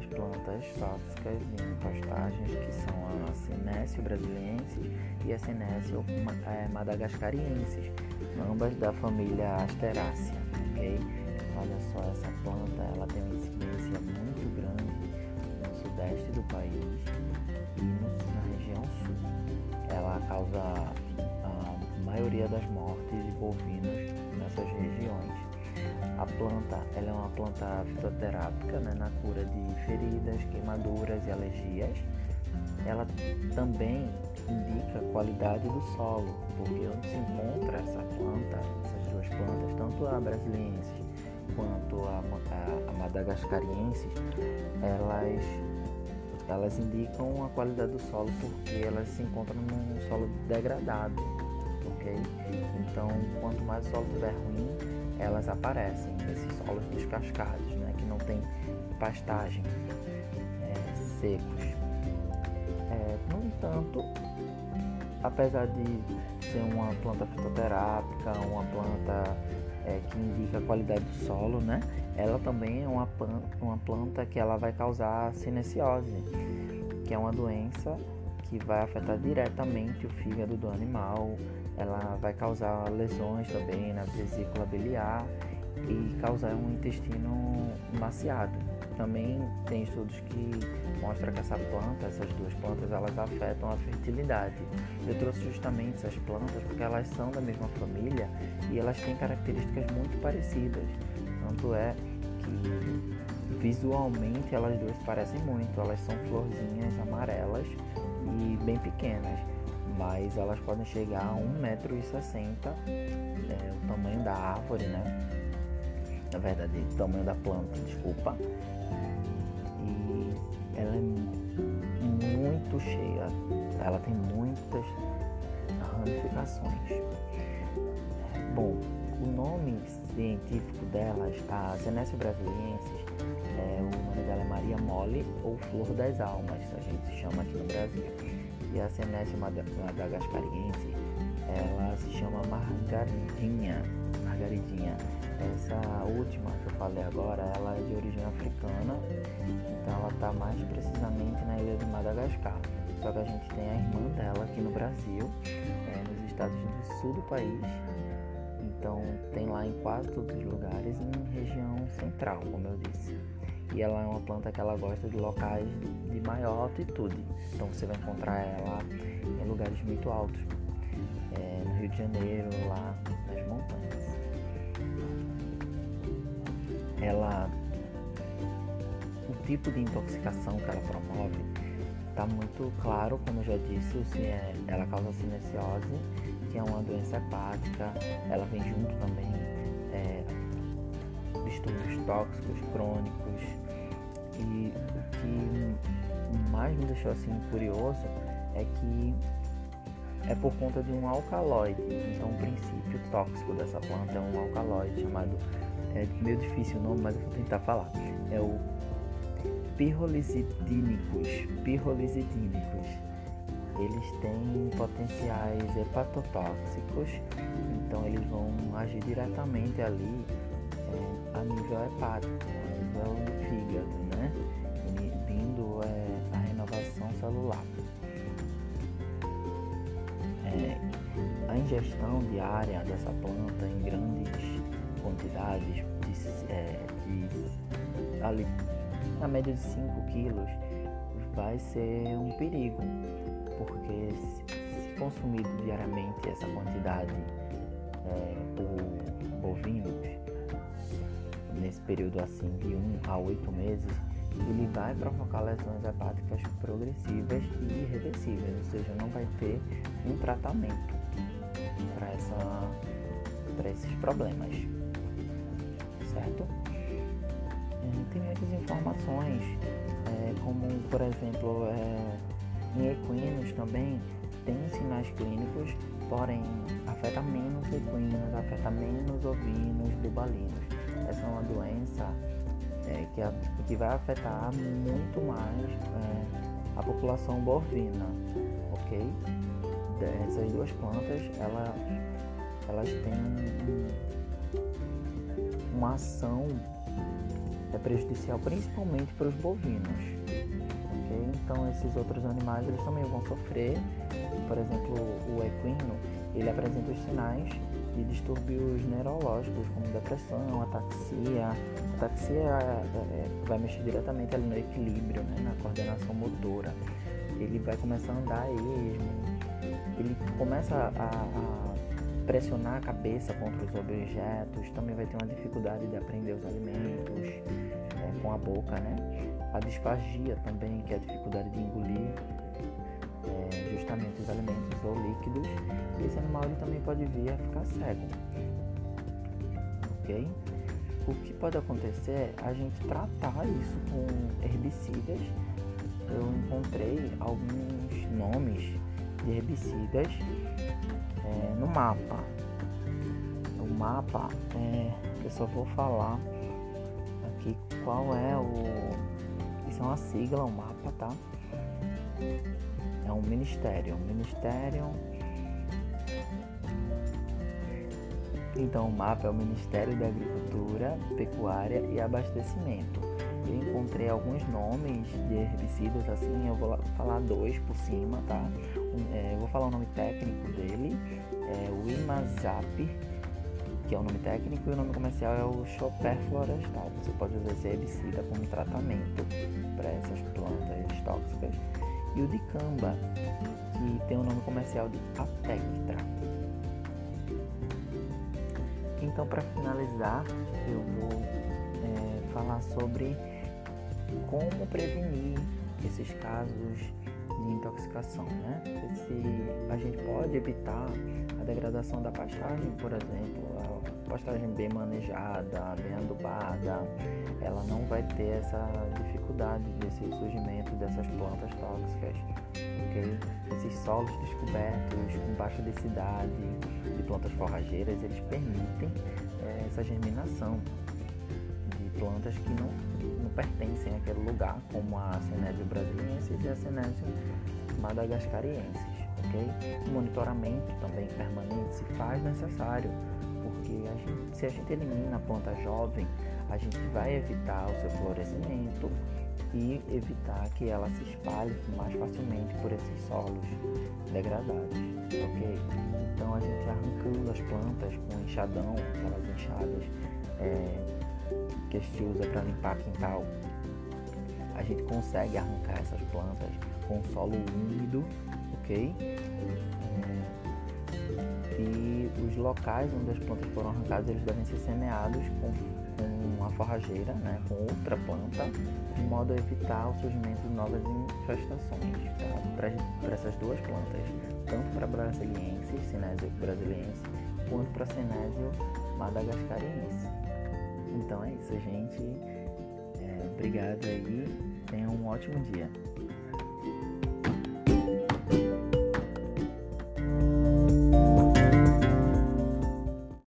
duas plantas tóxicas em pastagens, que são a Sinécio brasiliensis e a Sinécio é, madagascariensis, ambas da família Asterácea, ok? Olha só, essa planta ela tem uma incidência muito grande no sudeste do país e na região sul. Ela causa a maioria das mortes de bovinos nessas regiões. A planta ela é uma planta fitoterápica né, na cura de feridas, queimaduras e alergias. Ela também indica a qualidade do solo, porque onde se encontra essa planta, essas duas plantas, tanto a brasiliense quanto a, a, a madagascariensis, elas, elas indicam a qualidade do solo porque elas se encontram num solo degradado, ok? Então, quanto mais o solo estiver ruim, elas aparecem nesses solos descascados, né, que não tem pastagem é, secos. É, no entanto, apesar de ser uma planta fitoterápica, uma planta é, que indica a qualidade do solo, né, ela também é uma, uma planta que ela vai causar cinesiose, que é uma doença que vai afetar diretamente o fígado do animal, ela vai causar lesões também na vesícula biliar e causar um intestino maciado. Também tem estudos que mostram que essa planta, essas duas plantas, elas afetam a fertilidade. Eu trouxe justamente essas plantas porque elas são da mesma família e elas têm características muito parecidas. Tanto é que visualmente elas duas parecem muito. Elas são florzinhas amarelas e bem pequenas mas elas podem chegar a 1,60m, é, o tamanho da árvore, né? Na verdade, o tamanho da planta, desculpa. E ela é muito cheia, ela tem muitas ramificações. Bom, o nome científico delas, a Senécia brasiliensis, é, o nome dela é Maria Mole ou Flor das Almas, a gente chama aqui no Brasil e a Senécia madagascariense, ela se chama margaridinha. Margaridinha. Essa última que eu falei agora, ela é de origem africana, então ela está mais precisamente na ilha de Madagascar. Só que a gente tem a irmã dela aqui no Brasil, é, nos estados do sul do país. Então tem lá em quase todos os lugares em região central, como eu disse e ela é uma planta que ela gosta de locais de maior altitude. Então você vai encontrar ela em lugares muito altos, é, no Rio de Janeiro, lá nas montanhas. Ela, o tipo de intoxicação que ela promove está muito claro, como eu já disse, se ela causa cinesiose, que é uma doença hepática. Ela vem junto também é, distúrbios tóxicos crônicos, e o que mais me deixou assim curioso é que é por conta de um alcaloide. Então, o princípio tóxico dessa planta é um alcaloide chamado, é meio difícil o nome, mas eu vou tentar falar. É o pirrolizidínicos. Pirrolizidínicos. Eles têm potenciais hepatotóxicos, então eles vão agir diretamente ali a nível hepático, a nível do fígado né? Inibindo é, a renovação celular. É, a ingestão diária dessa planta em grandes quantidades, de, é, de, ali, na média de 5 quilos, vai ser um perigo, porque se, se consumido diariamente essa quantidade é, por bovinos, nesse período assim de 1 um a 8 meses, ele vai provocar lesões hepáticas progressivas e irreversíveis, ou seja, não vai ter um tratamento para esses problemas, certo? Tem muitas informações, é, como por exemplo, é, em equinos também tem sinais clínicos, porém afeta menos equinos, afeta menos ovinos, bubalinos. Essa é uma doença é, que, que vai afetar muito mais é, a população bovina, ok? Essas duas plantas, ela, elas têm uma ação é prejudicial principalmente para os bovinos. Okay? Então esses outros animais eles também vão sofrer. Por exemplo, o equino ele apresenta os sinais de distúrbios neurológicos como depressão, ataxia. Ataxia é, é, vai mexer diretamente ali no equilíbrio, né? na coordenação motora. Ele vai começar a andar esmo, ele começa a, a pressionar a cabeça contra os objetos, também vai ter uma dificuldade de aprender os alimentos é, com a boca, né? A disfagia também, que é a dificuldade de engolir é, justamente os alimentos ou líquidos. E esse animal ele também pode vir a ficar cego, ok? O que pode acontecer é a gente tratar isso com herbicidas. Eu encontrei alguns nomes de herbicidas é, no mapa. O mapa, é, eu só vou falar aqui qual é o. Isso é uma sigla, um mapa, tá? É um ministério. Um ministério. Então, o mapa é o Ministério da Agricultura, Pecuária e Abastecimento. Eu encontrei alguns nomes de herbicidas assim, eu vou falar dois por cima, tá? é, eu vou falar o nome técnico dele, é o Imazap, que é o nome técnico, e o nome comercial é o Chopper Florestal. Você pode usar esse herbicida como tratamento para essas plantas tóxicas. E o Dicamba, que tem o nome comercial de Atectra. Então, para finalizar, eu vou é, falar sobre como prevenir esses casos de intoxicação, né? Se a gente pode evitar a degradação da pastagem, por exemplo, pastagem bem manejada, bem adubada, ela não vai ter essa dificuldade desse surgimento dessas plantas tóxicas, ok? Esses solos descobertos com baixa densidade de plantas forrageiras, eles permitem é, essa germinação de plantas que não pertencem àquele lugar, como a Senésio brasiliensis e a Senésio madagascariensis. Okay? O monitoramento também permanente se faz necessário, porque a gente, se a gente elimina a planta jovem, a gente vai evitar o seu florescimento e evitar que ela se espalhe mais facilmente por esses solos degradados, ok? Então a gente arrancando as plantas com enxadão, aquelas enxadas é, que a gente usa para limpar quintal, a gente consegue arrancar essas plantas com solo úmido, ok? E os locais onde as plantas foram arrancadas, eles devem ser semeados com, com uma forrageira, né, com outra planta, de modo a evitar o surgimento de novas infestações tá? para essas duas plantas, tanto para brasiliense, Sinésio brasiliense, quanto para Sinésio madagascariense. Então é isso, gente. É, obrigado aí. Tenha um ótimo dia.